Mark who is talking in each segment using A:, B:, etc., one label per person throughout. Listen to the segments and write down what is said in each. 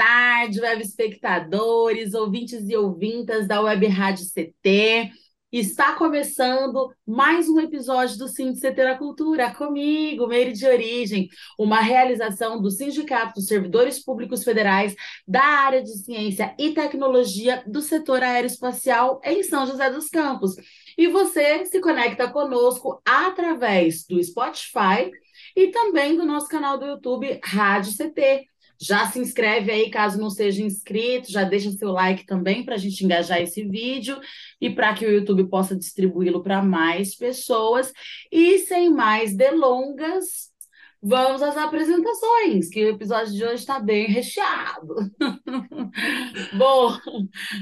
A: tarde, web espectadores, ouvintes e ouvintas da Web Rádio CT. Está começando mais um episódio do CT na Cultura, comigo, Meire de Origem, uma realização do Sindicato dos Servidores Públicos Federais da área de Ciência e Tecnologia do setor aeroespacial em São José dos Campos. E você se conecta conosco através do Spotify e também do nosso canal do YouTube Rádio CT. Já se inscreve aí, caso não seja inscrito, já deixa seu like também para a gente engajar esse vídeo e para que o YouTube possa distribuí-lo para mais pessoas. E sem mais delongas, vamos às apresentações, que o episódio de hoje está bem recheado. Bom,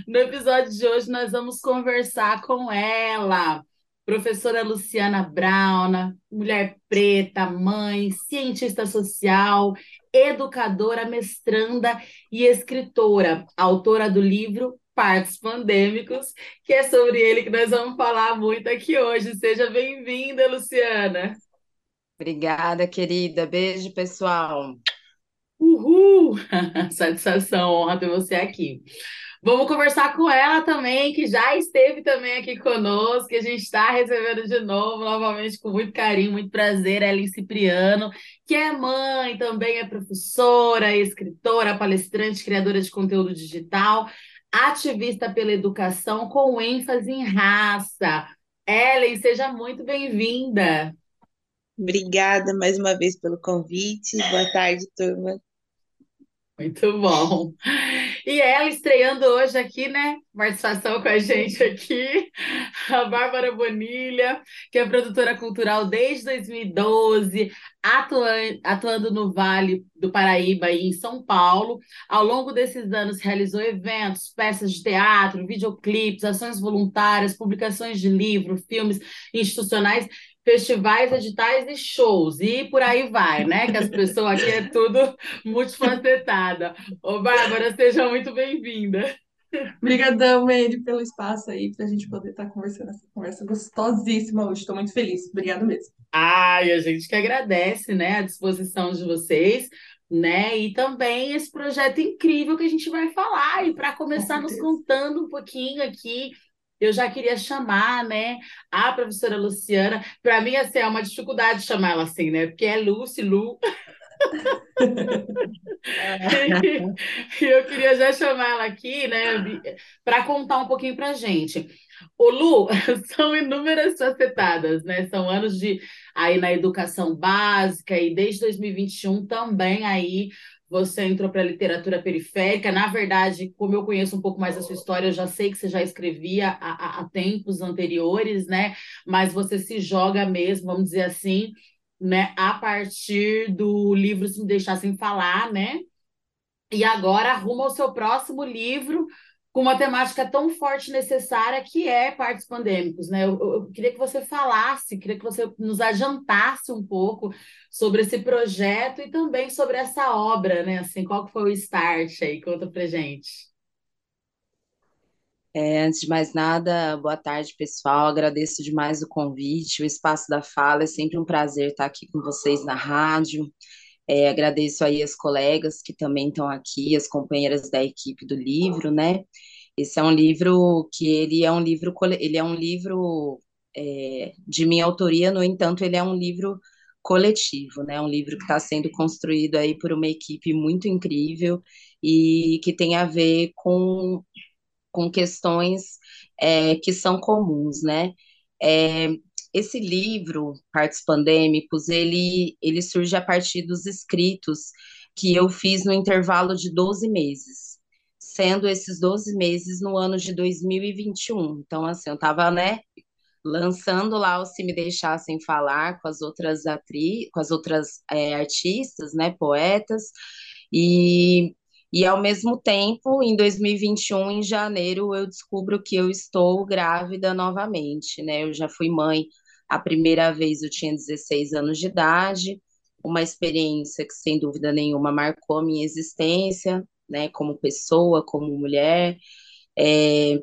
A: no episódio de hoje nós vamos conversar com ela professora Luciana Brauna, mulher preta, mãe, cientista social, educadora, mestranda e escritora, autora do livro Partos Pandêmicos, que é sobre ele que nós vamos falar muito aqui hoje. Seja bem-vinda, Luciana.
B: Obrigada, querida. Beijo, pessoal.
A: Uhul! Satisfação, honra ter você aqui. Vamos conversar com ela também, que já esteve também aqui conosco, que a gente está recebendo de novo, novamente, com muito carinho, muito prazer, Ellen Cipriano, que é mãe, também é professora, escritora, palestrante, criadora de conteúdo digital, ativista pela educação, com ênfase em raça. Ellen, seja muito bem-vinda.
C: Obrigada mais uma vez pelo convite. Boa tarde, turma.
A: Muito bom. E ela estreando hoje aqui, né? Participação com a gente aqui, a Bárbara Bonilha, que é produtora cultural desde 2012, atuando, atuando no Vale do Paraíba e em São Paulo. Ao longo desses anos, realizou eventos, peças de teatro, videoclipes, ações voluntárias, publicações de livros, filmes institucionais festivais, editais e shows, e por aí vai, né? Que as pessoas aqui é tudo multifacetada. Ô, Bárbara, seja muito bem-vinda.
D: Obrigadão, Meire, pelo espaço aí, para a gente poder estar conversando essa conversa gostosíssima hoje. Estou muito feliz. Obrigada mesmo.
A: Ai, a gente que agradece, né, a disposição de vocês, né? E também esse projeto incrível que a gente vai falar. E para começar nos contando um pouquinho aqui eu já queria chamar, né, a professora Luciana. Para mim, assim, é uma dificuldade chamar ela assim, né? Porque é Lucy, Lu. e eu queria já chamar ela aqui, né, para contar um pouquinho para a gente. O Lu, são inúmeras facetadas, né? São anos de aí na educação básica e desde 2021 também aí você entrou para a literatura periférica. Na verdade, como eu conheço um pouco mais a sua história, eu já sei que você já escrevia há, há tempos anteriores, né? Mas você se joga mesmo, vamos dizer assim, né? A partir do livro Se Me Deixassem Falar, né? E agora arruma o seu próximo livro com uma temática tão forte e necessária que é partos pandêmicos, né? Eu, eu, queria que você falasse, queria que você nos adiantasse um pouco sobre esse projeto e também sobre essa obra, né? Assim, qual que foi o start aí? Conta pra gente.
B: É, antes de mais nada, boa tarde, pessoal. Agradeço demais o convite, o espaço da fala. É sempre um prazer estar aqui com vocês na rádio. É, agradeço aí as colegas que também estão aqui, as companheiras da equipe do livro, né? Esse é um livro que ele é um livro, ele é um livro é, de minha autoria, no entanto, ele é um livro coletivo, né? Um livro que está sendo construído aí por uma equipe muito incrível e que tem a ver com, com questões é, que são comuns, né? É, esse livro, Partos Pandêmicos, ele, ele surge a partir dos escritos que eu fiz no intervalo de 12 meses, sendo esses 12 meses no ano de 2021. Então, assim, eu estava, né, lançando lá o Se Me Deixassem Falar com as outras atrizes, com as outras é, artistas, né, poetas, e E ao mesmo tempo, em 2021, em janeiro, eu descubro que eu estou grávida novamente, né? Eu já fui mãe a primeira vez, eu tinha 16 anos de idade, uma experiência que, sem dúvida nenhuma, marcou a minha existência, né? Como pessoa, como mulher. É,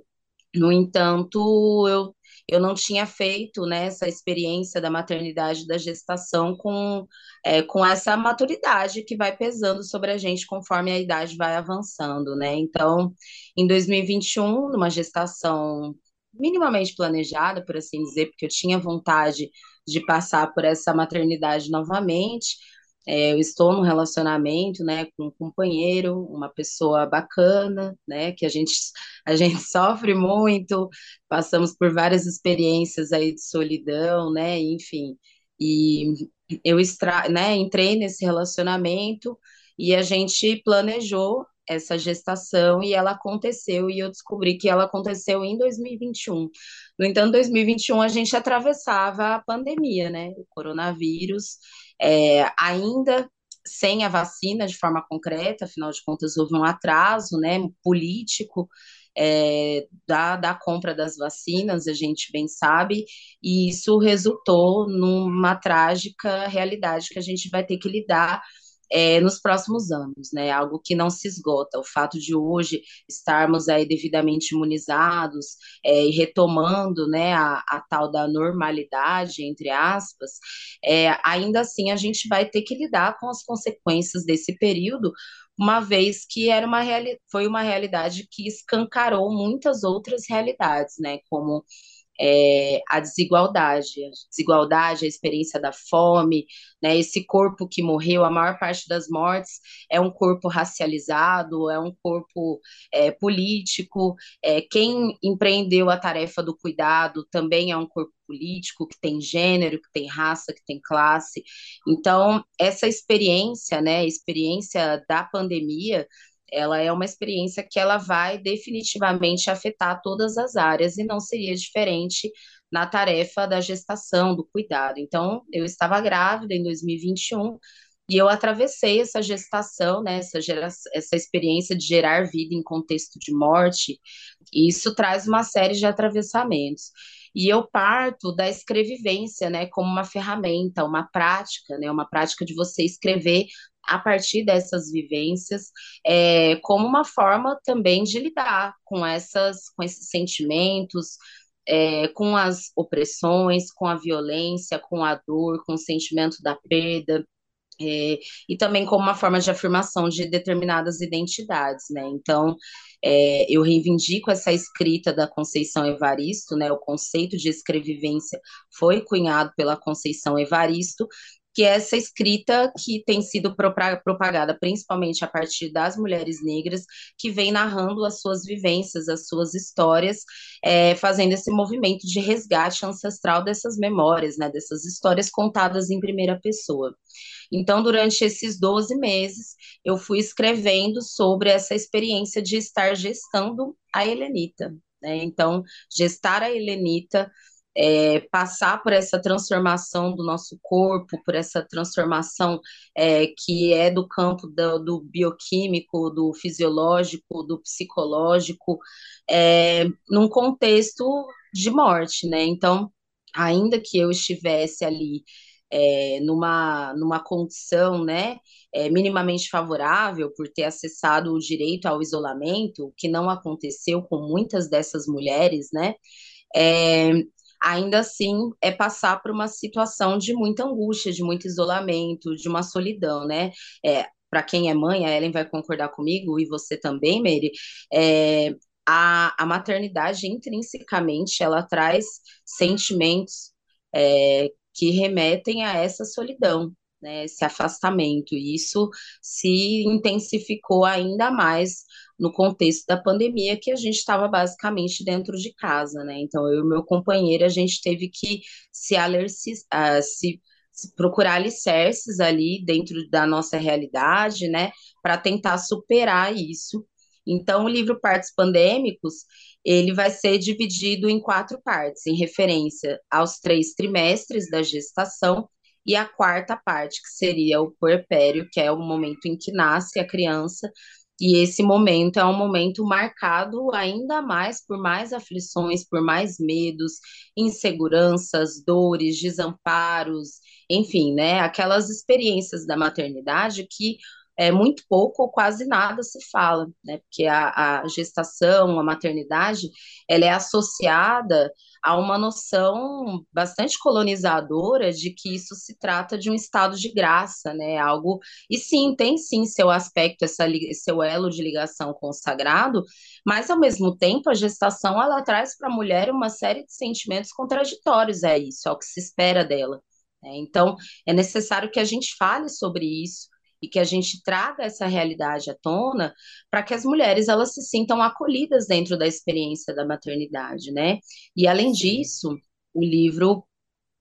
B: no entanto, eu eu não tinha feito né, essa experiência da maternidade, da gestação com, é, com essa maturidade que vai pesando sobre a gente conforme a idade vai avançando, né? Então, em 2021, numa gestação minimamente planejada, por assim dizer, porque eu tinha vontade de passar por essa maternidade novamente, é, eu estou num relacionamento, né, com um companheiro, uma pessoa bacana, né, que a gente, a gente sofre muito, passamos por várias experiências aí de solidão, né, enfim, e eu extra, né, entrei nesse relacionamento e a gente planejou essa gestação e ela aconteceu e eu descobri que ela aconteceu em 2021. No entanto, 2021 a gente atravessava a pandemia, né, o coronavírus, é, ainda sem a vacina de forma concreta, afinal de contas houve um atraso, né, político é, da, da compra das vacinas, a gente bem sabe, e isso resultou numa trágica realidade que a gente vai ter que lidar é, nos próximos anos, né? Algo que não se esgota. O fato de hoje estarmos aí devidamente imunizados é, e retomando, né, a, a, tal da normalidade, entre aspas, é, ainda assim a gente vai ter que lidar com as consequências desse período, uma vez que era uma foi uma realidade que escancarou muitas outras realidades, né? Como é, a desigualdade, a desigualdade, a experiência da fome, né, esse corpo que morreu, a maior parte das mortes é um corpo racializado, é um corpo é, político, é, quem empreendeu a tarefa do cuidado também é um corpo político que tem gênero, que tem raça, que tem classe. Então, essa experiência, né, experiência da pandemia, ela é uma experiência que ela vai definitivamente afetar todas as áreas e não seria diferente na tarefa da gestação, do cuidado. Então, eu estava grávida em 2021 e eu atravessei essa gestação, né, essa, gera, essa experiência de gerar vida em contexto de morte, e isso traz uma série de atravessamentos. E eu parto da escrevivência, né, como uma ferramenta, uma prática, né, uma prática de você escrever a partir dessas vivências, é, como uma forma também de lidar com, essas, com esses sentimentos, é, com as opressões, com a violência, com a dor, com o sentimento da perda. É, e também como uma forma de afirmação de determinadas identidades, né? Então, é, eu reivindico essa escrita da Conceição Evaristo, né? O conceito de escrevivência foi cunhado pela Conceição Evaristo, que é essa escrita que tem sido propagada principalmente a partir das mulheres negras, que vem narrando as suas vivências, as suas histórias, é, fazendo esse movimento de resgate ancestral dessas memórias, né, dessas histórias contadas em primeira pessoa. Então, durante esses 12 meses, eu fui escrevendo sobre essa experiência de estar gestando a Helenita. Né? Então, gestar a Helenita é, passar por essa transformação do nosso corpo, por essa transformação é, que é do campo do, do, bioquímico, do fisiológico, do psicológico, é, num contexto de morte, né? Então, ainda que eu estivesse ali é, numa, numa condição né, é, minimamente favorável por ter acessado o direito ao isolamento, que não aconteceu com muitas dessas mulheres, né? É, ainda assim é passar por uma situação de muita angústia, de muito isolamento, de uma solidão, né? É, para quem é mãe, a Ellen vai concordar comigo, e você também, Mary, é, a, a maternidade intrinsecamente ela traz sentimentos é, que remetem a essa solidão, né, esse afastamento, e isso se intensificou ainda mais no contexto da pandemia, que a gente estava basicamente dentro de casa, né? Então, eu e meu companheiro, a gente teve que se, alerci, uh, se, se procurar alicerces ali dentro da nossa realidade, né? Para tentar superar isso. Então, o livro Partes Pandêmicos, ele vai ser dividido em quatro partes, em referência aos três trimestres da gestação e a quarta parte, que seria o puerpério, que é o momento em que nasce a criança, E esse momento é um momento marcado ainda mais por mais aflições, por mais medos, inseguranças, dores, desamparos, enfim, né? Aquelas experiências da maternidade que é, muito pouco ou quase nada se fala, né? Porque a, a gestação, a maternidade, ela é associada a uma noção bastante colonizadora de que isso se trata de um estado de graça, né? Algo e sim, tem sim seu aspecto, essa, seu elo de ligação com o sagrado, mas ao mesmo tempo a gestação ela traz para a mulher uma série de sentimentos contraditórios, é isso, é o que se espera dela. Né? Então, é necessário que a gente fale sobre isso, e que a gente traga essa realidade à tona para que as mulheres elas se sintam acolhidas dentro da experiência da maternidade, né? E além disso, o livro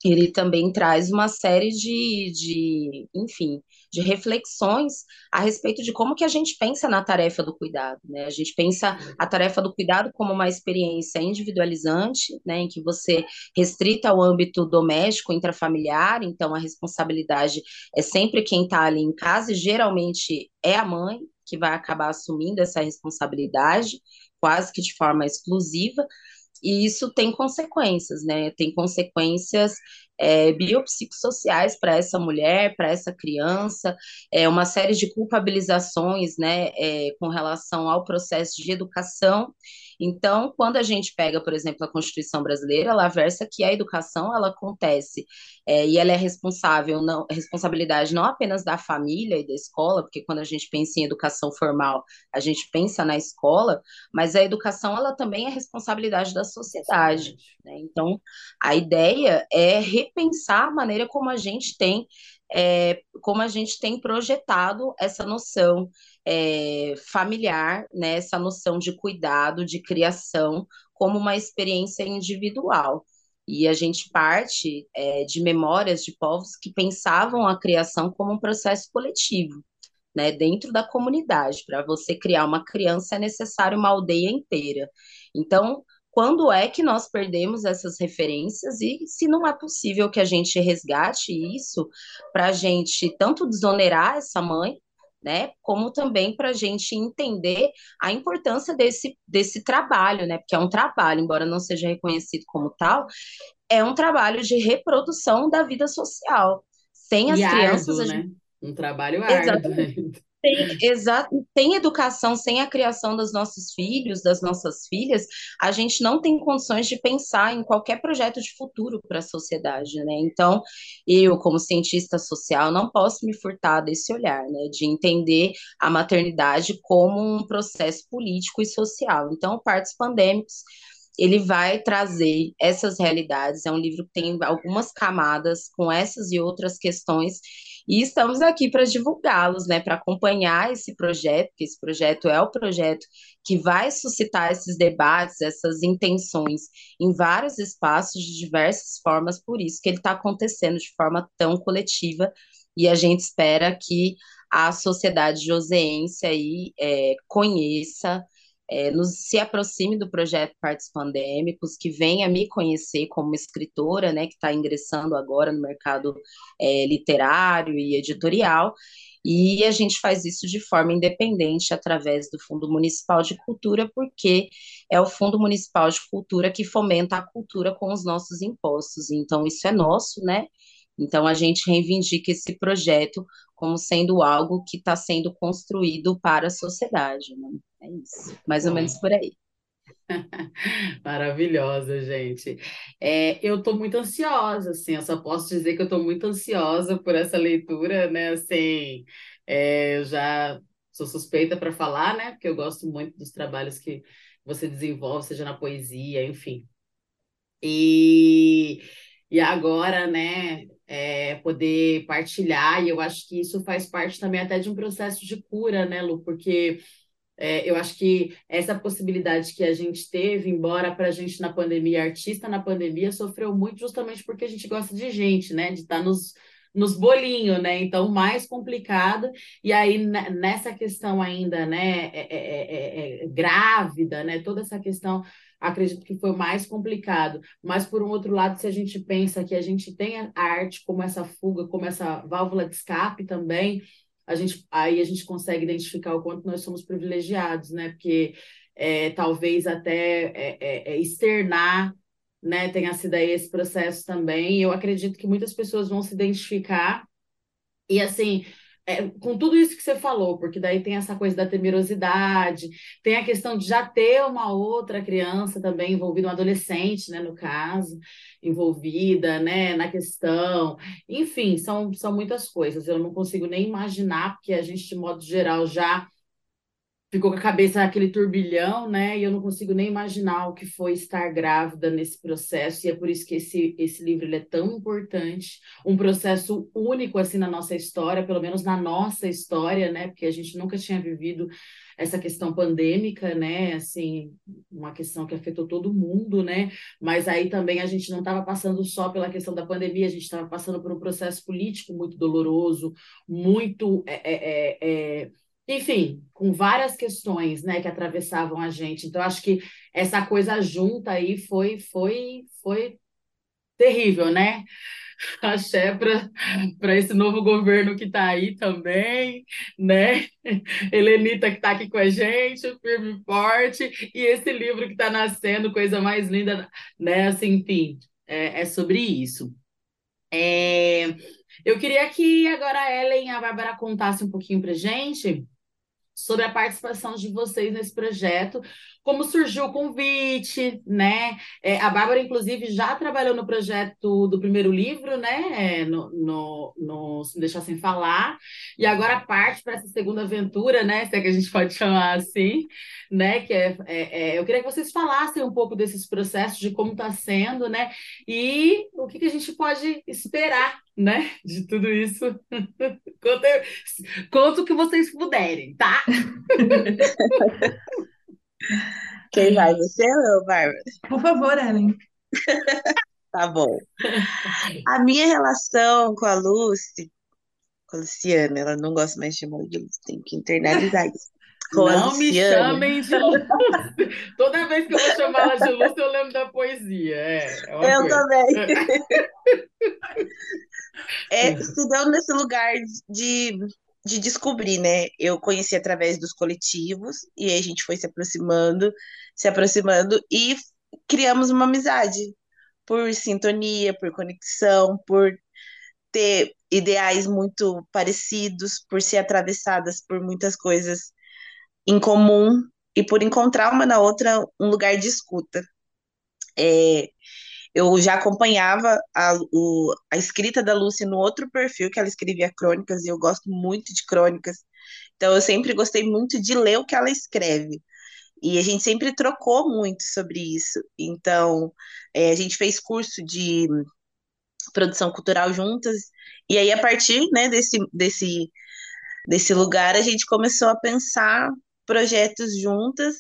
B: ele também traz uma série de, de, enfim, de reflexões a respeito de como que a gente pensa na tarefa do cuidado, né? A gente pensa a tarefa do cuidado como uma experiência individualizante, né, em que você restrita ao âmbito doméstico, intrafamiliar, então a responsabilidade é sempre quem está ali em casa e geralmente é a mãe que vai acabar assumindo essa responsabilidade, quase que de forma exclusiva, e isso tem consequências, né? Tem consequências é, biopsicossociais para essa mulher, para essa criança, é, uma série de culpabilizações, né, é, com relação ao processo de educação então, quando a gente pega, por exemplo, a Constituição brasileira, ela versa que a educação ela acontece é, e ela é responsável, não, responsabilidade não apenas da família e da escola, porque quando a gente pensa em educação formal, a gente pensa na escola, mas a educação ela também é responsabilidade da sociedade. Né? Então, a ideia é repensar a maneira como a gente tem é, como a gente tem projetado essa noção é, familiar, né, essa noção de cuidado, de criação, como uma experiência individual. E a gente parte é, de memórias de povos que pensavam a criação como um processo coletivo, né, dentro da comunidade. Para você criar uma criança é necessário uma aldeia inteira. Então, quando é que nós perdemos essas referências e se não é possível que a gente resgate isso para a gente tanto desonerar essa mãe, né? Como também para a gente entender a importância desse, desse trabalho, né? Porque é um trabalho, embora não seja reconhecido como tal, é um trabalho de reprodução da vida social. Sem as
A: e
B: crianças.
A: Árduo, gente... né? Um trabalho árduo.
B: Exatamente. Tem, exato, tem educação sem a criação dos nossos filhos, das nossas filhas, a gente não tem condições de pensar em qualquer projeto de futuro para a sociedade, né? Então, eu, como cientista social, não posso me furtar desse olhar, né? De entender a maternidade como um processo político e social. Então, partos pandêmicos ele vai trazer essas realidades. É um livro que tem algumas camadas com essas e outras questões e estamos aqui para divulgá-los, né, para acompanhar esse projeto, que esse projeto é o projeto que vai suscitar esses debates, essas intenções em vários espaços de diversas formas, por isso que ele está acontecendo de forma tão coletiva e a gente espera que a sociedade joseense aí é, conheça é, nos, se aproxime do projeto Partes Pandêmicos, que venha me conhecer como escritora, né, que está ingressando agora no mercado é, literário e editorial, e a gente faz isso de forma independente através do Fundo Municipal de Cultura, porque é o Fundo Municipal de Cultura que fomenta a cultura com os nossos impostos. Então, isso é nosso, né? Então, a gente reivindica esse projeto como sendo algo que está sendo construído para a sociedade. Né? É isso, mais ou menos por aí.
A: Maravilhosa, gente. É, eu estou muito ansiosa, assim, eu só posso dizer que eu estou muito ansiosa por essa leitura, né? Assim, é, eu já sou suspeita para falar, né? Porque eu gosto muito dos trabalhos que você desenvolve, seja na poesia, enfim. E, e agora, né, é, poder partilhar, e eu acho que isso faz parte também até de um processo de cura, né, Lu? Porque é, eu acho que essa possibilidade que a gente teve, embora para a gente na pandemia, artista na pandemia, sofreu muito justamente porque a gente gosta de gente, né? De estar tá nos, nos bolinhos, né? Então, mais complicado. E aí, nessa questão ainda, né, é, é, é, é, grávida, né? Toda essa questão, acredito que foi mais complicado. Mas, por um outro lado, se a gente pensa que a gente tem a arte como essa fuga, como essa válvula de escape também, a gente, aí a gente consegue identificar o quanto nós somos privilegiados, né? Porque é, talvez até é, é, é externar né, tenha sido aí esse processo também. Eu acredito que muitas pessoas vão se identificar. E assim, é, com tudo isso que você falou, porque daí tem essa coisa da temerosidade, tem a questão de já ter uma outra criança também envolvida, um adolescente, né, no caso, envolvida, né, na questão. Enfim, são, são muitas coisas. Eu não consigo nem imaginar, porque a gente, de modo geral, já ficou com a cabeça aquele turbilhão, né? E eu não consigo nem imaginar o que foi estar grávida nesse processo, e é por isso que esse, esse livro é tão importante, um processo único assim na nossa história, pelo menos na nossa história, né? Porque a gente nunca tinha vivido essa questão pandêmica, né? Assim, uma questão que afetou todo mundo, né? Mas aí também a gente não estava passando só pela questão da pandemia, a gente estava passando por um processo político muito doloroso, muito é, é, é, é enfim, com várias questões, né, que atravessavam a gente. Então, acho que essa coisa junta aí foi, foi, foi terrível, né? Axé para esse novo governo que está aí também, né? Helenita que está aqui com a gente, firme e forte, e esse livro que está nascendo, coisa mais linda, né? Assim, enfim, é, é sobre isso. É, eu queria que agora a Ellen e a Bárbara contassem um pouquinho para gente sobre a participação de vocês nesse projeto, como surgiu o convite, né? É, a Bárbara, inclusive, já trabalhou no projeto do primeiro livro, né? É, no, no, no Se Me Deixar Sem Falar, e agora parte para essa segunda aventura, né? Se é que a gente pode chamar assim, né? Que é, é, é eu queria que vocês falassem um pouco desses processos, de como está sendo, né? E o que, que a gente pode esperar né? De tudo isso. Conta, conta o que vocês puderem, tá?
C: Quem vai? Você ou eu, Bárbara?
D: Por favor, Ellen.
C: Tá bom. A minha relação com a Lucy, com a Luciana, ela não gosta mais de chamar de Lucy, tem que internalizar isso. Com
A: não me chamem de Lucy. Toda vez que eu vou chamar ela de Lucy, eu lembro da poesia. É,
C: é eu coisa. também. É, se deu nesse lugar de, de descobrir, né? Eu conheci através dos coletivos, e aí a gente foi se aproximando, se aproximando, e criamos uma amizade por sintonia, por conexão, por ter ideais muito parecidos, por ser atravessadas por muitas coisas em comum e por encontrar uma na outra um lugar de escuta. É, eu já acompanhava a, o, a escrita da Lucy no outro perfil, que ela escrevia crônicas, e eu gosto muito de crônicas. Então, eu sempre gostei muito de ler o que ela escreve. E a gente sempre trocou muito sobre isso. Então, é, a gente fez curso de produção cultural juntas. E aí, a partir né, desse, desse, desse lugar, a gente começou a pensar projetos juntas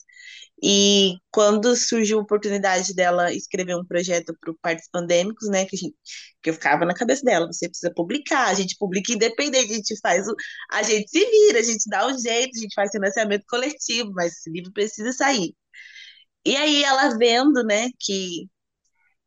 C: e quando surgiu a oportunidade dela escrever um projeto para o Partes Pandêmicos, né, que, gente, que eu ficava na cabeça dela, você precisa publicar, a gente publica independente, a gente faz o, a gente se vira, a gente dá um jeito, a gente faz financiamento coletivo, mas esse livro precisa sair. E aí ela vendo, né, que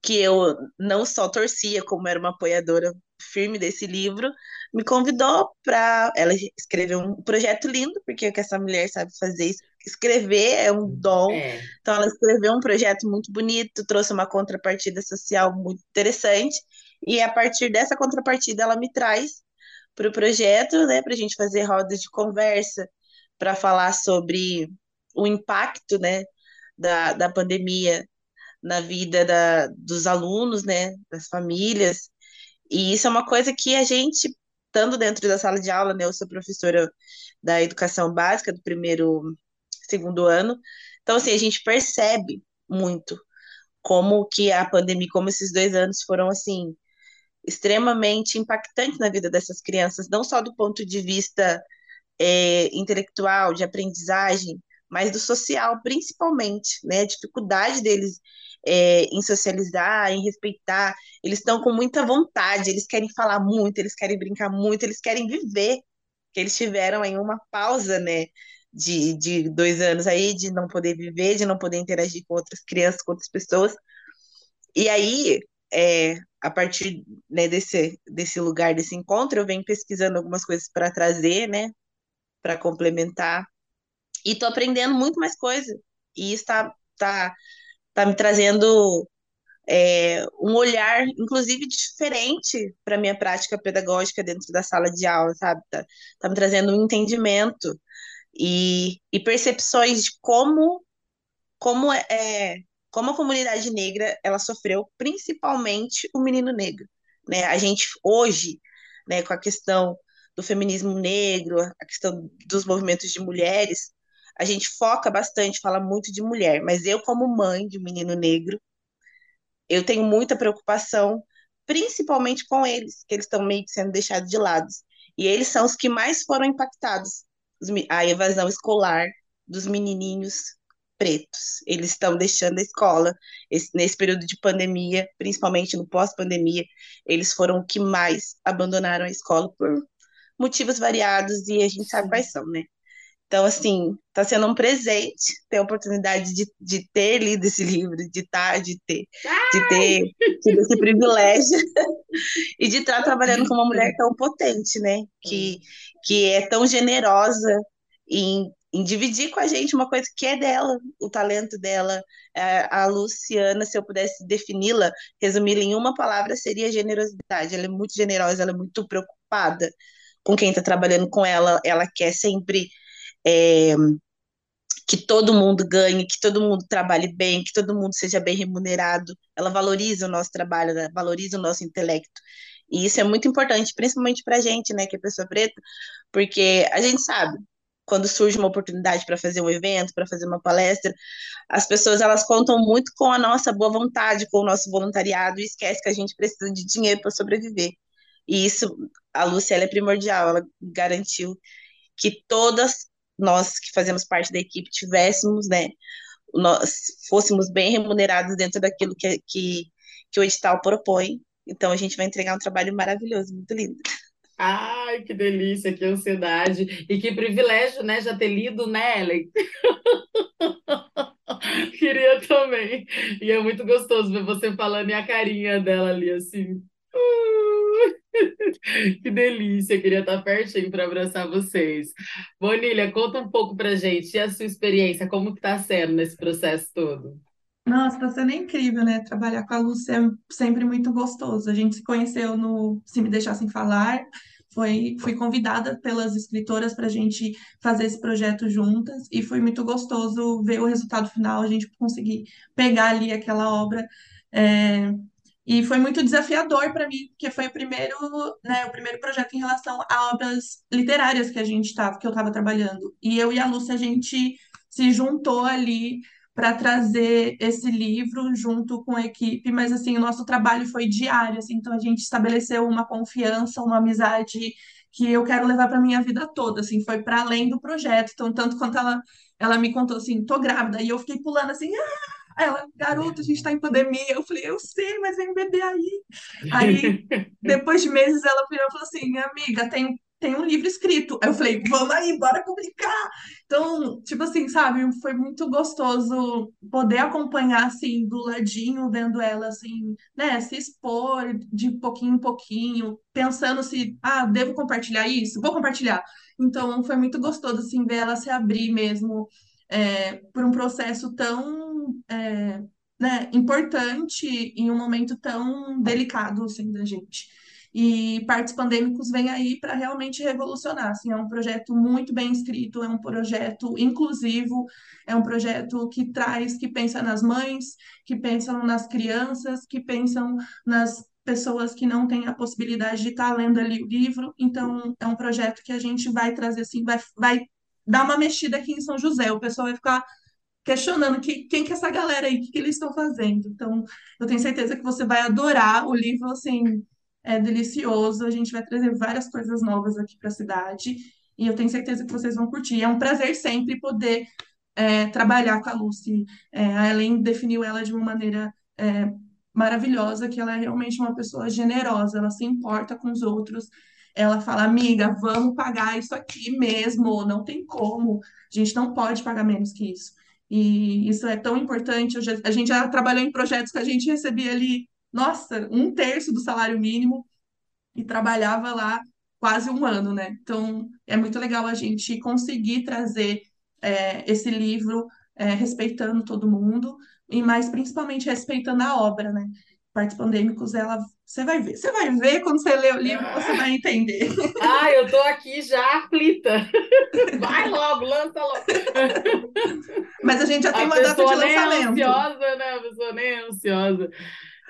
C: que eu não só torcia, como era uma apoiadora firme desse livro, me convidou para ela escrever um projeto lindo, porque o que essa mulher sabe fazer escrever é um dom. É. Então, ela escreveu um projeto muito bonito, trouxe uma contrapartida social muito interessante, e a partir dessa contrapartida, ela me traz para o projeto, né, para a gente fazer rodas de conversa, para falar sobre o impacto, né, da, da pandemia na vida da, dos alunos, né, das famílias. E isso é uma coisa que a gente, estando dentro da sala de aula, né, eu sou professora da educação básica do primeiro segundo ano. Então, assim, a gente percebe muito como que a pandemia, como esses dois anos foram, assim, extremamente impactantes na vida dessas crianças, não só do ponto de vista é, intelectual, de aprendizagem, mas do social, principalmente, né? A dificuldade deles é, em socializar, em respeitar. Eles estão com muita vontade, eles querem falar muito, eles querem brincar muito, eles querem viver. Que eles tiveram aí uma pausa, né? De, de dois anos aí, de não poder viver, de não poder interagir com outras crianças, com outras pessoas. E aí, é, a partir né, desse, desse lugar, desse encontro, eu venho pesquisando algumas coisas para trazer, né, para complementar. E estou aprendendo muito mais coisa. E isso está tá, tá me trazendo é, um olhar, inclusive, diferente para minha prática pedagógica dentro da sala de aula, sabe? Tá, tá me trazendo um entendimento e, e percepções de como, como é, é como a comunidade negra ela sofreu principalmente o menino negro, né? A gente hoje, né, com a questão do feminismo negro, a questão dos movimentos de mulheres, a gente foca bastante, fala muito de mulher, mas eu como mãe de um menino negro, eu tenho muita preocupação, principalmente com eles, que eles estão meio que sendo deixados de lado. E eles são os que mais foram impactados, a evasão escolar dos menininhos pretos. Eles estão deixando a escola esse, nesse período de pandemia, principalmente no pós-pandemia, eles foram o que mais abandonaram a escola por motivos variados e a gente sabe quais são, né? Então, assim, está sendo um presente ter a oportunidade de, de ter lido esse livro, de estar, tá, de ter, de ter tido esse privilégio e de estar trabalhando com uma mulher tão potente, né? Que, que é tão generosa em em dividir com a gente uma coisa que é dela, o talento dela. É, a Luciana, se eu pudesse defini-la, resumi-la em uma palavra, seria generosidade. Ela é muito generosa, ela é muito preocupada com quem está trabalhando com ela. Ela quer sempre é, que todo mundo ganhe, que todo mundo trabalhe bem, que todo mundo seja bem remunerado. Ela valoriza o nosso trabalho, né? valoriza o nosso intelecto. E isso é muito importante, principalmente para a gente, né, que é pessoa preta, porque a gente sabe, quando surge uma oportunidade para fazer um evento, para fazer uma palestra, as pessoas elas contam muito com a nossa boa vontade, com o nosso voluntariado e esquece que a gente precisa de dinheiro para sobreviver. E isso, a Lúcia, é primordial, ela garantiu que todas nós que fazemos parte da equipe tivéssemos, né, nós fôssemos bem remunerados dentro daquilo que, que, que o edital propõe. Então, a gente vai entregar um trabalho maravilhoso, muito lindo.
A: Ai, que delícia, que ansiedade. E que privilégio, né? Já ter lido, né, Ellen? Queria também. E é muito gostoso ver você falando e a carinha dela ali, assim. Que delícia, queria estar pertinho para abraçar vocês. Bonilha, conta um pouco pra gente, e a sua experiência, como que tá sendo nesse processo todo?
D: Nossa, está sendo incrível, né? Trabalhar com a Lúcia é sempre muito gostoso. A gente se conheceu no Se Me Deixassem Falar, foi, fui convidada pelas escritoras para a gente fazer esse projeto juntas e foi muito gostoso ver o resultado final, a gente conseguir pegar ali aquela obra. É, e foi muito desafiador para mim, porque foi o primeiro, né, o primeiro projeto em relação a obras literárias que a gente estava, que eu estava trabalhando. E eu e a Lúcia, a gente se juntou ali para trazer esse livro junto com a equipe, mas assim, o nosso trabalho foi diário, assim, então a gente estabeleceu uma confiança, uma amizade que eu quero levar para minha vida toda, assim, foi para além do projeto, então tanto quanto ela ela me contou assim, tô grávida, e eu fiquei pulando assim, ah! Ela, garota, a gente está em pandemia. Eu falei, eu sei, mas vem bebê aí. Aí, depois de meses, ela virou e falou assim, amiga, tem tem um livro escrito. Aí eu falei, vamos aí, bora publicar! Então, tipo assim, sabe, foi muito gostoso poder acompanhar, assim, do ladinho, vendo ela, assim, né, se expor de pouquinho em pouquinho, pensando se, ah, devo compartilhar isso? Vou compartilhar. Então, foi muito gostoso, assim, ver ela se abrir mesmo é, por um processo tão, é, né, importante em um momento tão delicado, assim, da gente. E Partos Pandêmicos vem aí para realmente revolucionar. Assim, é um projeto muito bem escrito, é um projeto inclusivo, é um projeto que traz, que pensa nas mães, que pensam nas crianças, que pensam nas pessoas que não têm a possibilidade de estar lendo ali o livro. Então, é um projeto que a gente vai trazer assim, vai, vai dar uma mexida aqui em São José. O pessoal vai ficar questionando que, quem que é essa galera aí, o que, que eles estão fazendo. Então, eu tenho certeza que você vai adorar o livro, assim, é delicioso. A gente vai trazer várias coisas novas aqui para a cidade e eu tenho certeza que vocês vão curtir. É um prazer sempre poder é, trabalhar com a Lucy. É, a Ellen definiu ela de uma maneira é, maravilhosa, que ela é realmente uma pessoa generosa, ela se importa com os outros. Ela fala, amiga, vamos pagar isso aqui mesmo, não tem como, a gente não pode pagar menos que isso. E isso é tão importante. Já, a gente já trabalhou em projetos que a gente recebia ali nossa, um terço do salário mínimo e trabalhava lá quase um ano, né? Então, é muito legal a gente conseguir trazer é, esse livro é, respeitando todo mundo, e mais principalmente respeitando a obra, né? Partes Pandêmicos, ela, você vai ver, você vai ver quando você ler o livro, você vai entender.
A: Ah, eu tô aqui já aflita. Vai logo, lança logo.
D: Mas a gente já tem
A: A
D: uma data de
A: pessoa nem é
D: lançamento.
A: ansiosa, né? A pessoa nem é ansiosa.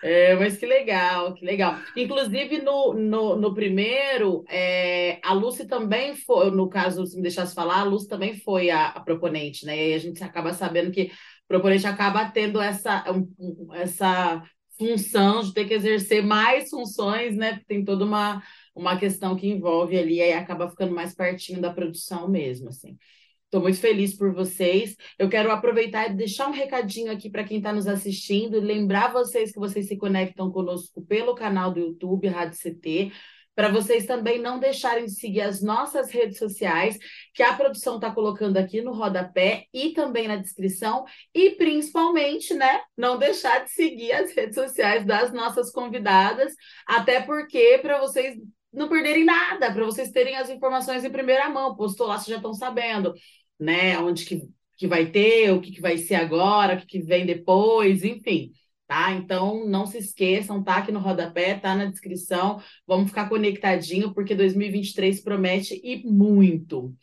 A: É, mas que legal, que legal. Inclusive, no, no, no primeiro, é, a Lucy também foi, no caso, se me deixasse falar, a Lucy também foi a, a proponente, né? E aí a gente acaba sabendo que o proponente acaba tendo essa, um- essa função de ter que exercer mais funções, né? Tem toda uma, uma questão que envolve ali, aí acaba ficando mais pertinho da produção mesmo, assim. Estou muito feliz por vocês. Eu quero aproveitar e deixar um recadinho aqui para quem está nos assistindo, lembrar vocês que vocês se conectam conosco pelo canal do YouTube Rádio CT, para vocês também não deixarem de seguir as nossas redes sociais, que a produção está colocando aqui no rodapé e também na descrição, e principalmente, né, não deixar de seguir as redes sociais das nossas convidadas, até porque para vocês não perderem nada, para vocês terem as informações em primeira mão. Postou lá, vocês já estão sabendo, né? Onde que, que vai ter, o que, que vai ser agora, o que, que vem depois, enfim. Tá? Então, não se esqueçam, tá aqui no rodapé, tá na descrição. Vamos ficar conectadinho, porque 2023 promete e muito.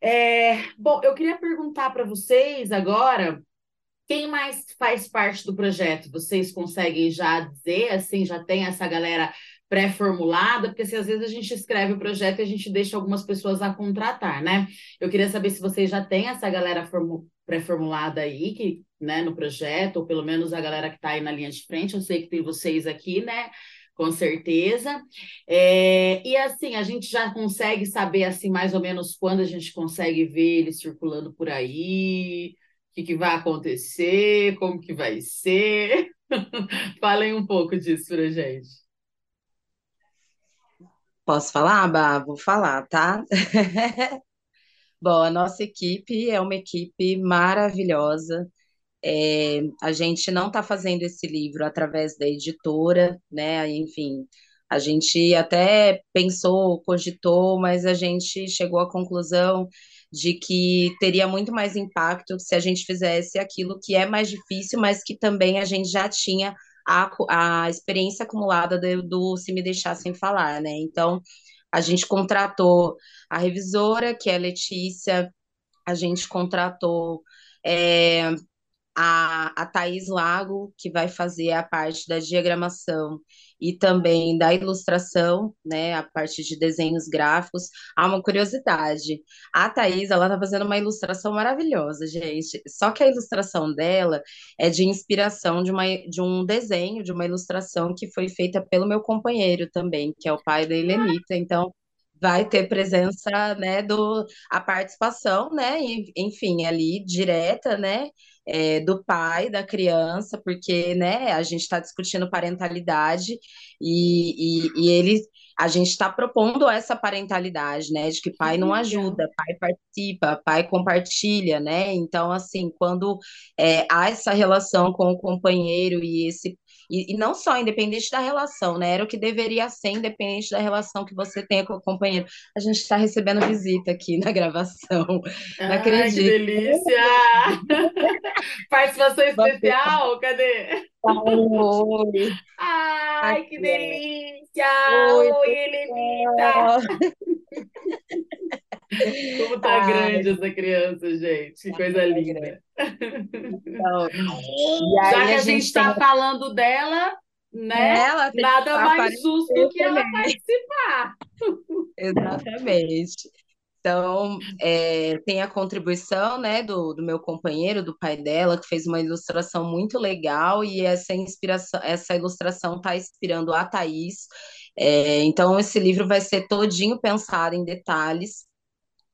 A: É, bom, eu queria perguntar para vocês agora, quem mais faz parte do projeto? Vocês conseguem já dizer, assim, já tem essa galera pré-formulada? Porque assim, às vezes a gente escreve o projeto e a gente deixa algumas pessoas a contratar, né? Eu queria saber se vocês já têm essa galera formu- pré-formulada aí, que, né, no projeto, ou pelo menos a galera que está aí na linha de frente. Eu sei que tem vocês aqui, né? Com certeza. É, e assim, a gente já consegue saber assim mais ou menos quando a gente consegue ver ele circulando por aí, o que, que vai acontecer, como que vai ser. Falem um pouco disso pra gente.
B: Posso falar, Bá? Vou falar, tá? Bom, a nossa equipe é uma equipe maravilhosa. É, a gente não está fazendo esse livro através da editora, né? Enfim, a gente até pensou, cogitou, mas a gente chegou à conclusão de que teria muito mais impacto se a gente fizesse aquilo que é mais difícil, mas que também a gente já tinha a, a experiência acumulada do, do Se Me Deixassem Falar, né? Então, a gente contratou a revisora, que é a Letícia, a gente contratou. é, a, a Thaís Lago, que vai fazer a parte da diagramação e também da ilustração, né, a parte de desenhos gráficos. Há uma curiosidade, a Thaís, ela tá fazendo uma ilustração maravilhosa, gente, só que a ilustração dela é de inspiração de, uma, de um desenho, de uma ilustração que foi feita pelo meu companheiro também, que é o pai da Helenita, então... Vai ter presença, né, do, a participação, né, e, enfim, ali direta, né, é, do pai da criança, porque, né, a gente está discutindo parentalidade e, e, e ele, a gente está propondo essa parentalidade, né, de que pai não ajuda, pai participa, pai compartilha, né, então, assim, quando é, há essa relação com o companheiro e esse e, e não só independente da relação, né? Era o que deveria ser independente da relação que você tenha com o companheiro. A gente está recebendo visita aqui na gravação. Não
A: Ai, que
B: acredito.
A: delícia! Participação especial, cadê?
B: Oi.
A: Ai, que delícia!
B: Oi,
A: Oi, Helenita! Como tá grande essa criança, gente. Que coisa
B: tá
A: linda.
B: grande. Então,
A: Já que
B: a
A: gente
B: gente tem
A: está falando dela, né?
B: ela,
A: Nada mais
B: aparecer
A: justo do que ela participar.
B: Exatamente. Então, é, tem a contribuição, né, do, do meu companheiro, do pai dela, que fez uma ilustração muito legal, e essa inspiração, essa ilustração está inspirando a Thaís. É, então, esse livro vai ser todinho pensado em detalhes.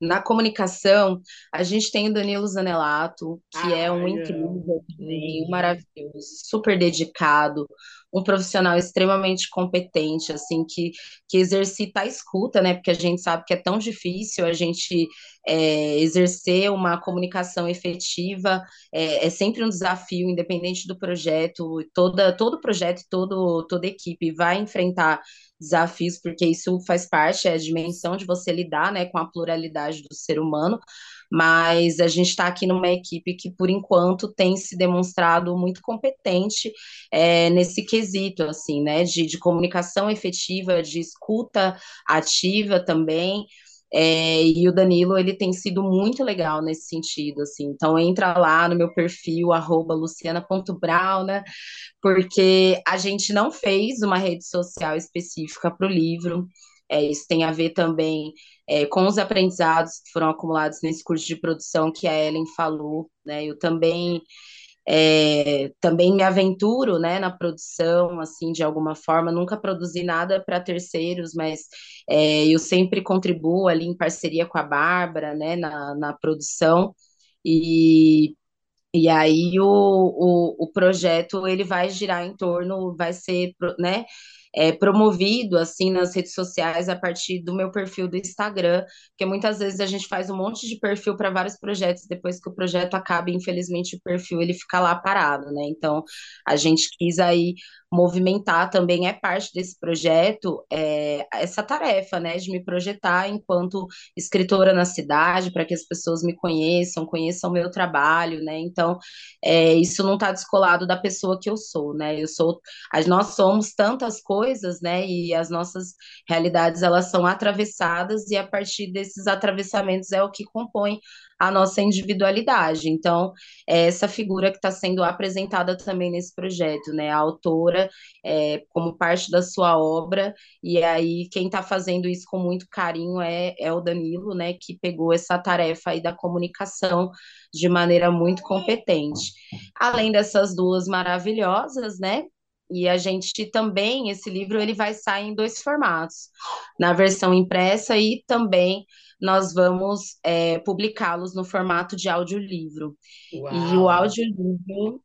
B: Na comunicação, a gente tem o Danilo Zanelato, que é um incrível, um
A: Uhum.
B: maravilhoso, super dedicado, um profissional extremamente competente, assim, que, que exercita a escuta, né? Porque a gente sabe que é tão difícil a gente é, exercer uma comunicação efetiva, é, é sempre um desafio, independente do projeto, toda, todo projeto, todo, toda equipe vai enfrentar desafios, porque isso faz parte, é a dimensão de você lidar, né, com a pluralidade do ser humano, mas a gente está aqui numa equipe que, por enquanto, tem se demonstrado muito competente é, nesse quesito, assim, né, de, de comunicação efetiva, de escuta ativa também, é, e o Danilo, ele tem sido muito legal nesse sentido, assim. Então, entra lá no meu perfil, arroba luciana.brauna, porque a gente não fez uma rede social específica para o livro. É, isso tem a ver também é, com os aprendizados que foram acumulados nesse curso de produção que a Ellen falou, né? Eu também é, também me aventuro, né, na produção, assim, de alguma forma. Nunca produzi nada para terceiros, mas é, eu sempre contribuo ali em parceria com a Bárbara, né, na, na produção. E e aí o, o, o projeto ele vai girar em torno, vai ser, né, é, promovido assim nas redes sociais a partir do meu perfil do Instagram, porque muitas vezes a gente faz um monte de perfil para vários projetos, depois que o projeto acaba, infelizmente o perfil ele fica lá parado, né? Então a gente quis aí movimentar também é parte desse projeto é, essa tarefa, né, de me projetar enquanto escritora na cidade, para que as pessoas me conheçam, conheçam o meu trabalho, né? Então, é, isso não está descolado da pessoa que eu sou, né? Eu sou, nós somos tantas coisas, né? E as nossas realidades elas são atravessadas e a partir desses atravessamentos é o que compõe a nossa individualidade. Então, é essa figura que está sendo apresentada também nesse projeto, né? A autora, é, como parte da sua obra, e aí quem está fazendo isso com muito carinho é, é o Danilo, né? Que pegou essa tarefa aí da comunicação de maneira muito competente. Além dessas duas maravilhosas, né? E a gente também, esse livro, ele vai sair em dois formatos, na versão impressa e também nós vamos é, publicá-los no formato de audiolivro. E o
A: Uau!
B: audiolivro,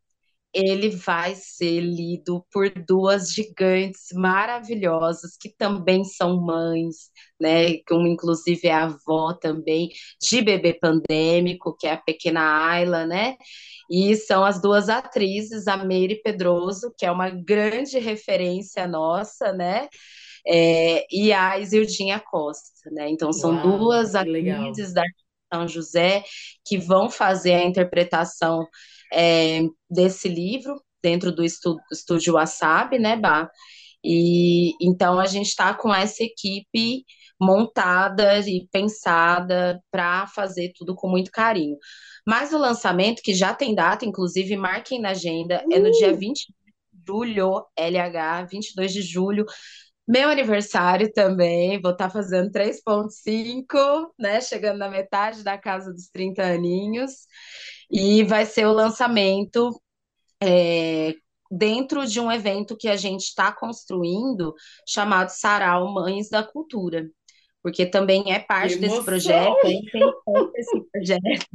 B: ele vai ser lido por duas gigantes maravilhosas, que também são mães, né? Como inclusive é a avó também de bebê pandêmico, que é a pequena Ayla, né? E são as duas atrizes, a Meire Pedroso, que é uma grande referência nossa, né? é, e a Isildinha Costa, né? Então são
A: Uau!
B: duas
A: Que legal.
B: atrizes da São José que vão fazer a interpretação é, desse livro dentro do estúdio, estúdio Wasabi, né, Bá? E então a gente está com essa equipe montada e pensada para fazer tudo com muito carinho. Mas o lançamento, que já tem data, inclusive marquem na agenda, é no dia
A: Uh!
B: 20 de julho, LH, 22 de julho, meu aniversário também, vou estar fazendo 3.5, né? Chegando na metade da casa dos 30 aninhos. E vai ser o lançamento é, dentro de um evento que a gente está construindo, chamado Sarau Mães da Cultura. Porque também é parte desse projeto, é a intenção desse projeto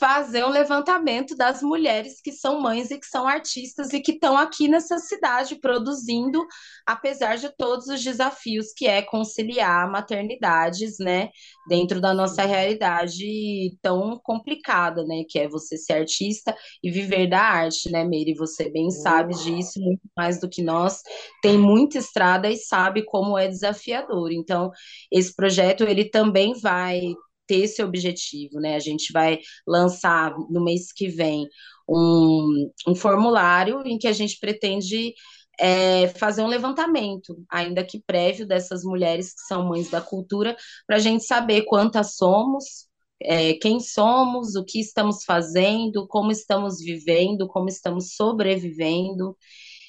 B: fazer um levantamento das mulheres que são mães e que são artistas e que estão aqui nessa cidade produzindo, apesar de todos os desafios que é conciliar maternidades, né, dentro da nossa realidade tão complicada, né, que é você ser artista e viver da arte, né, Meire? Você bem sabe disso, muito mais do que nós, tem muita estrada e sabe como é desafiador. Então, esse projeto ele também vai ter esse objetivo, né? A gente vai lançar no mês que vem um, um formulário em que a gente pretende é, fazer um levantamento, ainda que prévio, dessas mulheres que são mães da cultura, para a gente saber quantas somos, é, quem somos, o que estamos fazendo, como estamos vivendo, como estamos sobrevivendo.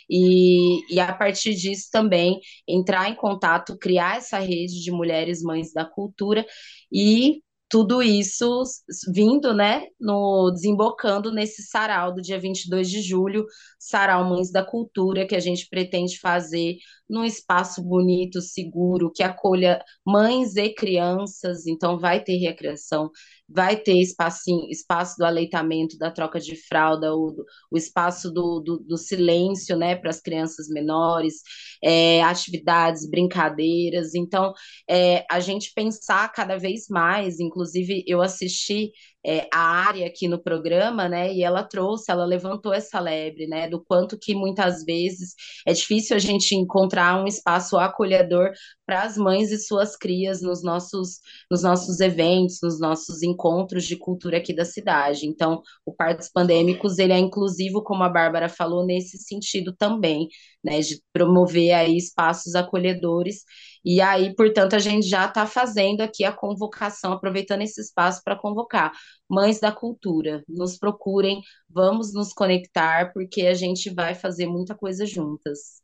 B: E, e a partir disso também entrar em contato, criar essa rede de mulheres mães da cultura e tudo isso vindo, né, no desembocando nesse sarau do dia 22 de julho, Sarau Mães da Cultura, que a gente pretende fazer num espaço bonito, seguro, que acolha mães e crianças, então vai ter recreação, vai ter espacinho, espaço do aleitamento, da troca de fralda, o, o espaço do, do, do silêncio, né, para as crianças menores, é, atividades, brincadeiras. Então, é, a gente pensar cada vez mais, inclusive eu assisti é, a área aqui no programa, né? E ela trouxe, ela levantou essa lebre, né? Do quanto que muitas vezes é difícil a gente encontrar um espaço acolhedor para as mães e suas crias nos nossos, nos nossos eventos, nos nossos encontros de cultura aqui da cidade. Então, o Partos Pandêmicos, ele é inclusivo, como a Bárbara falou, nesse sentido também, né? De promover aí espaços acolhedores e aí, portanto, a gente já está fazendo aqui a convocação, aproveitando esse espaço para convocar. Mães da cultura, nos procurem, vamos nos conectar, porque a gente vai fazer muita coisa juntas.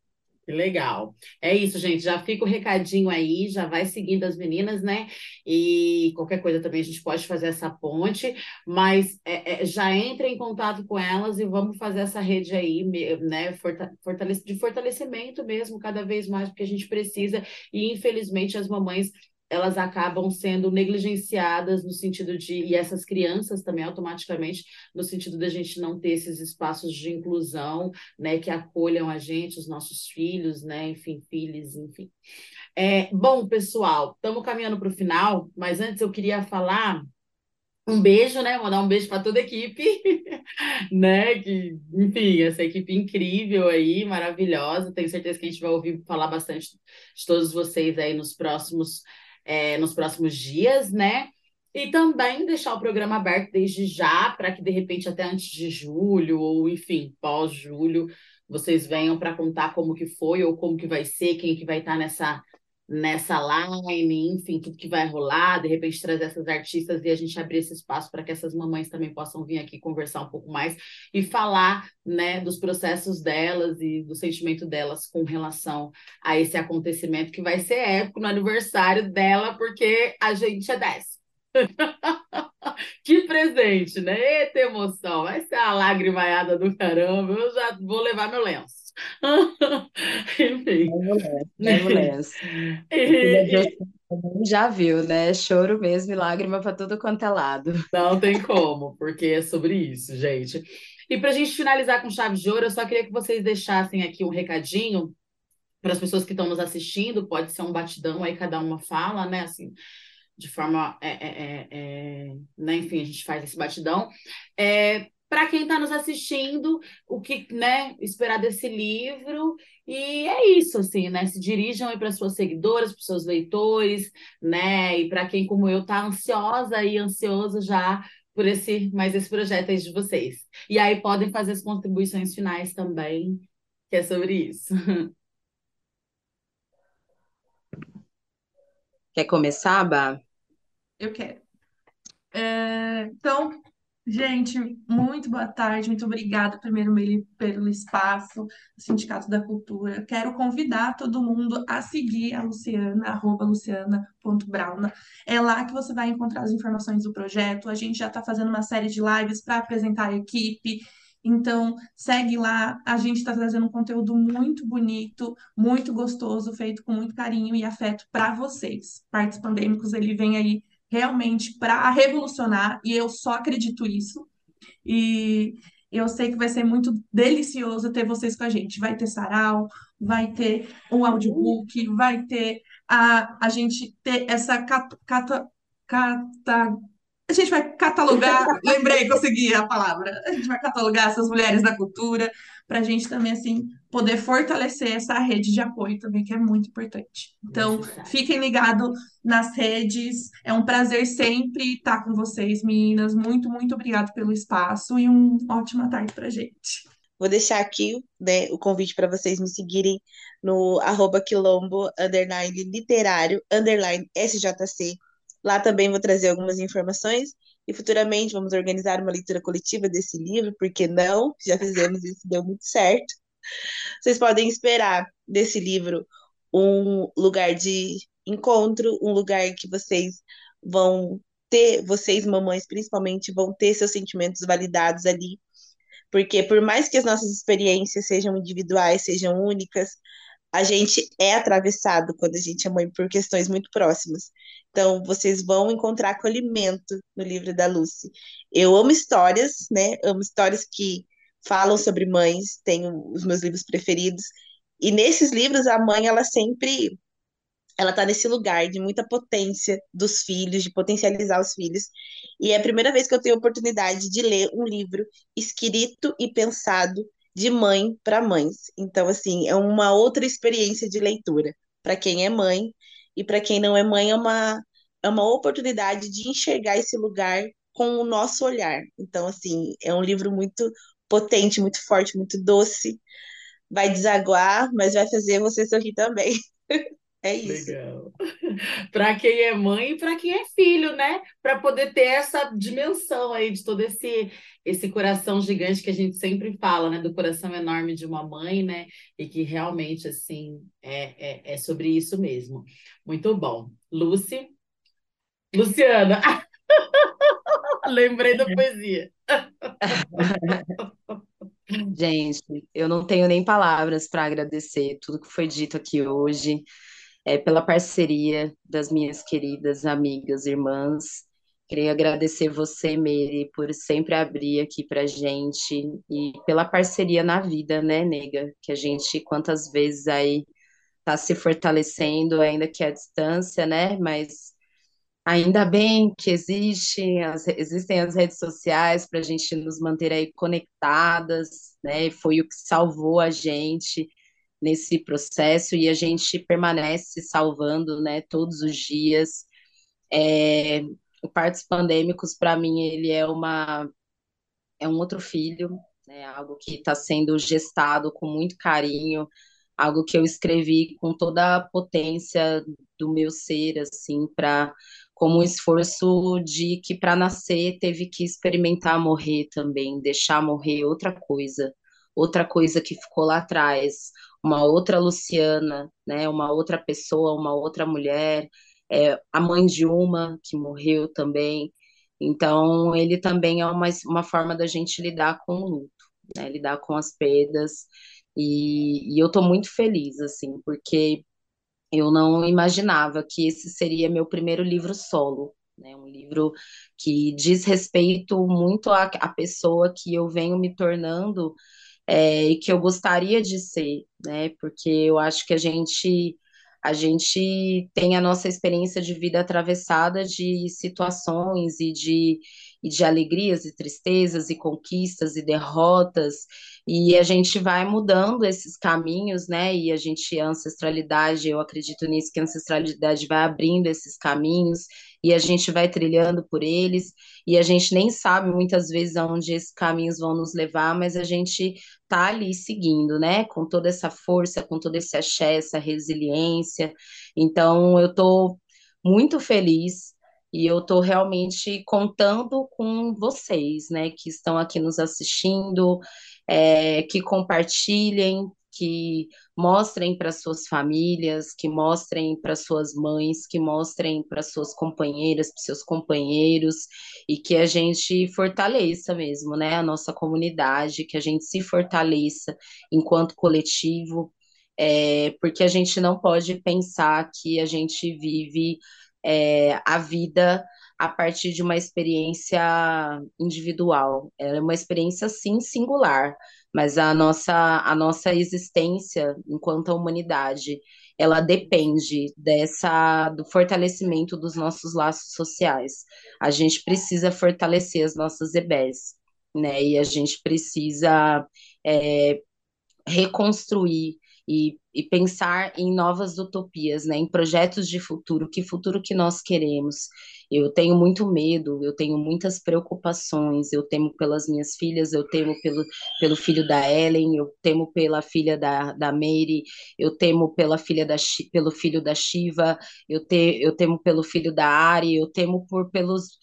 A: Legal. É isso, gente. Já fica o recadinho aí, já vai seguindo as meninas, né? E qualquer coisa também a gente pode fazer essa ponte, mas é, é, já entra em contato com elas e vamos fazer essa rede aí, né? De fortalecimento mesmo, cada vez mais, porque a gente precisa, e infelizmente as mamães elas acabam sendo negligenciadas no sentido de, e essas crianças também automaticamente, no sentido da gente não ter esses espaços de inclusão, né, que acolham a gente, os nossos filhos, né, enfim, filhos, enfim. É, bom, pessoal, estamos caminhando para o final, mas antes eu queria falar um beijo, né? Mandar um beijo para toda a equipe, né? Que, enfim, essa equipe incrível aí, maravilhosa. Tenho certeza que a gente vai ouvir falar bastante de todos vocês aí nos próximos é, nos próximos dias, né? E também deixar o programa aberto desde já, para que de repente até antes de julho, ou enfim, pós-julho, vocês venham para contar como que foi, ou como que vai ser, quem que vai estar tá nessa nessa line, enfim, tudo que vai rolar, de repente trazer essas artistas e a gente abrir esse espaço para que essas mamães também possam vir aqui conversar um pouco mais e falar, né, dos processos delas e do sentimento delas com relação a esse acontecimento que vai ser épico no aniversário dela, porque a gente é 10. que presente, né? Eita emoção, vai ser a lágrimaiada do caramba, eu já vou levar meu lenço. Enfim.
B: Já viu, né? Choro mesmo e lágrima para tudo quanto é lado.
A: Não tem como, porque é sobre isso, gente. E para a gente finalizar com chave de ouro, eu só queria que vocês deixassem aqui um recadinho para as pessoas que estão nos assistindo. Pode ser um batidão aí, cada uma fala, né? Assim, de forma. É, é, é, é né? Enfim, a gente faz esse batidão. É, para quem está nos assistindo, o que né, esperar desse livro. E é isso, assim, né? Se dirijam para suas seguidoras, para seus leitores, né? E para quem, como eu, está ansiosa e ansioso já por esse mais esse projeto aí de vocês. E aí podem fazer as contribuições finais também, que é sobre isso.
B: Quer começar, Bá?
D: Eu quero. É, então, Gente, muito boa tarde, muito obrigada, primeiro, pelo espaço, Sindicato da Cultura. Quero convidar todo mundo a seguir a Luciana, arroba luciana.brauna. É lá que você vai encontrar as informações do projeto. A gente já está fazendo uma série de lives para apresentar a equipe. Então, segue lá. A gente está trazendo um conteúdo muito bonito, muito gostoso, feito com muito carinho e afeto para vocês. Partes Pandêmicos, ele vem aí realmente para revolucionar, e eu só acredito isso. E eu sei que vai ser muito delicioso ter vocês com a gente. Vai ter sarau, vai ter um audiobook, vai ter a, a gente ter essa cata, cata, cata, a gente vai catalogar, lembrei, consegui a palavra. A gente vai catalogar essas mulheres da cultura para a gente também assim poder fortalecer essa rede de apoio também que é muito importante. Então, fiquem ligados nas redes. É um prazer sempre estar com vocês, meninas. Muito, muito obrigado pelo espaço e uma ótima tarde para gente.
C: Vou deixar aqui né, o convite para vocês me seguirem no arroba quilombo, underline literário, underline SJC. Lá também vou trazer algumas informações e futuramente vamos organizar uma leitura coletiva desse livro, porque não? Já fizemos isso, deu muito certo. Vocês podem esperar desse livro um lugar de encontro, um lugar que vocês vão ter, vocês mamães principalmente, vão ter seus sentimentos validados ali. Porque por mais que as nossas experiências sejam individuais, sejam únicas, a gente é atravessado quando a gente é mãe por questões muito próximas. Então, vocês vão encontrar acolhimento no livro da Lucy. Eu amo histórias, né? Amo histórias que falam sobre mães, tenho os meus livros preferidos. E nesses livros, a mãe, ela sempre ela está nesse lugar de muita potência dos filhos, de potencializar os filhos. E é a primeira vez que eu tenho a oportunidade de ler um livro escrito e pensado de mãe para mães. Então, assim, é uma outra experiência de leitura para quem é mãe e para quem não é mãe é uma é uma oportunidade de enxergar esse lugar com o nosso olhar. Então, assim, é um livro muito potente, muito forte, muito doce. Vai desaguar, mas vai fazer você sorrir também. É isso.
A: Legal. Para quem é mãe e para quem é filho, né? Para poder ter essa dimensão aí de todo esse esse coração gigante que a gente sempre fala, né? Do coração enorme de uma mãe, né? E que realmente, assim, é, é, é sobre isso mesmo. Muito bom. Lucy? Luciana! Lembrei da poesia.
B: Gente, eu não tenho nem palavras para agradecer tudo que foi dito aqui hoje é, pela parceria das minhas queridas amigas, irmãs. Queria agradecer você, Meire, por sempre abrir aqui para gente e pela parceria na vida, né, nega? Que a gente, quantas vezes aí está se fortalecendo, ainda que à distância, né? Mas ainda bem que existe, as, existem as redes sociais para a gente nos manter aí conectadas, né? Foi o que salvou a gente nesse processo e a gente permanece salvando, né, todos os dias. É, o Partos Pandêmicos, para mim, ele é uma é um outro filho, né, algo que está sendo gestado com muito carinho, algo que eu escrevi com toda a potência do meu ser, assim, para como um esforço de que para nascer teve que experimentar morrer também, deixar morrer outra coisa, outra coisa que ficou lá atrás, uma outra Luciana, né, uma outra pessoa, uma outra mulher, é, a mãe de uma que morreu também. Então, ele também é uma, uma forma da gente lidar com o luto, né, lidar com as perdas. E, e eu estou muito feliz, assim, porque eu não imaginava que esse seria meu primeiro livro solo, né? Um livro que diz respeito muito à, à pessoa que eu venho me tornando é, e que eu gostaria de ser, né? Porque eu acho que a gente a gente tem a nossa experiência de vida atravessada de situações e de, e de alegrias e tristezas e conquistas e derrotas e a gente vai mudando esses caminhos, né? E a gente, a ancestralidade, eu acredito nisso, que a ancestralidade vai abrindo esses caminhos e a gente vai trilhando por eles, e a gente nem sabe muitas vezes aonde esses caminhos vão nos levar, mas a gente tá ali seguindo, né? Com toda essa força, com todo esse axé, essa resiliência. Então, eu tô muito feliz e eu estou realmente contando com vocês, né, que estão aqui nos assistindo, é, que compartilhem, que mostrem para suas famílias, que mostrem para suas mães, que mostrem para suas companheiras, para seus companheiros, e que a gente fortaleça mesmo, né, a nossa comunidade, que a gente se fortaleça enquanto coletivo, é, porque a gente não pode pensar que a gente vive é, a vida a partir de uma experiência individual. É uma experiência, sim, singular, mas a nossa, a nossa existência enquanto humanidade, ela depende dessa do fortalecimento dos nossos laços sociais. A gente precisa fortalecer as nossas EBs, né? E a gente precisa é, reconstruir e, e pensar em novas utopias, né, em projetos de futuro, que futuro que nós queremos. Eu tenho muito medo, eu tenho muitas preocupações, eu temo pelas minhas filhas, eu temo pelo, pelo filho da Ellen, eu temo pela filha da, da Mary, eu temo pela filha da, pelo filho da Shiva, eu, te, eu temo pelo filho da Ari, eu temo por pelos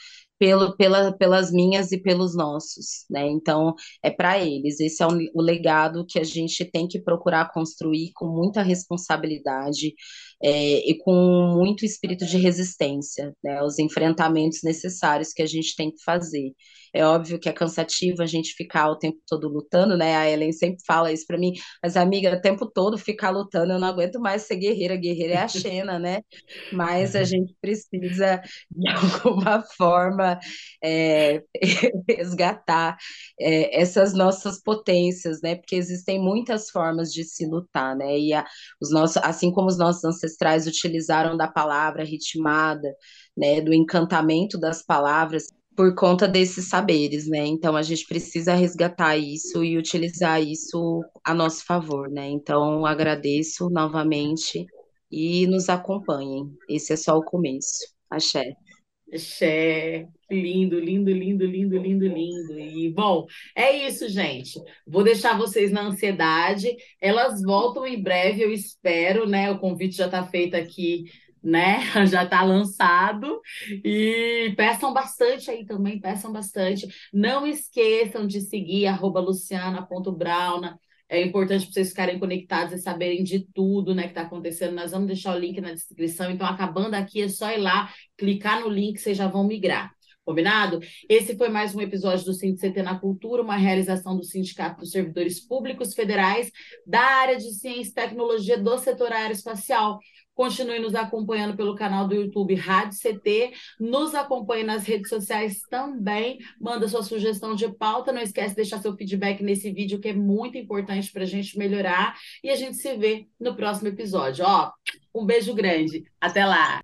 B: pelo, pela, pelas minhas e pelos nossos, né? Então, é para eles. Esse é o, o, legado que a gente tem que procurar construir com muita responsabilidade. É, e com muito espírito de resistência, né, os enfrentamentos necessários que a gente tem que fazer. É óbvio que é cansativo a gente ficar o tempo todo lutando, né? A Ellen sempre fala isso para mim, mas amiga, o tempo todo ficar lutando, eu não aguento mais ser guerreira, guerreira é a Xena, né? Mas a gente precisa, de alguma forma, é, resgatar é, essas nossas potências, né? Porque existem muitas formas de se lutar, né? E a, os nossos, assim como os nossos ancestrais utilizaram da palavra ritmada, né? Do encantamento das palavras por conta desses saberes, né? Então a gente precisa resgatar isso e utilizar isso a nosso favor, né? Então agradeço novamente e nos acompanhem. Esse é só o começo. Axé.
A: Axé. Lindo, lindo, lindo, lindo, lindo, lindo. E, bom, é isso, gente. Vou deixar vocês na ansiedade. Elas voltam em breve, eu espero, né? O convite já está feito aqui né? Já está lançado. E peçam bastante aí também, peçam bastante. Não esqueçam de seguir luciana.brauna. É importante para vocês ficarem conectados e saberem de tudo né, que está acontecendo. Nós vamos deixar o link na descrição. Então, acabando aqui, é só ir lá, clicar no link, vocês já vão migrar. Combinado? Esse foi mais um episódio do CT na Cultura, uma realização do Sindicato dos Servidores Públicos Federais da área de Ciência e Tecnologia do setor aeroespacial. Continue nos acompanhando pelo canal do YouTube Rádio CT. Nos acompanhe nas redes sociais também. Manda sua sugestão de pauta. Não esquece de deixar seu feedback nesse vídeo, que é muito importante para a gente melhorar. E a gente se vê no próximo episódio. Ó, um beijo grande. Até lá!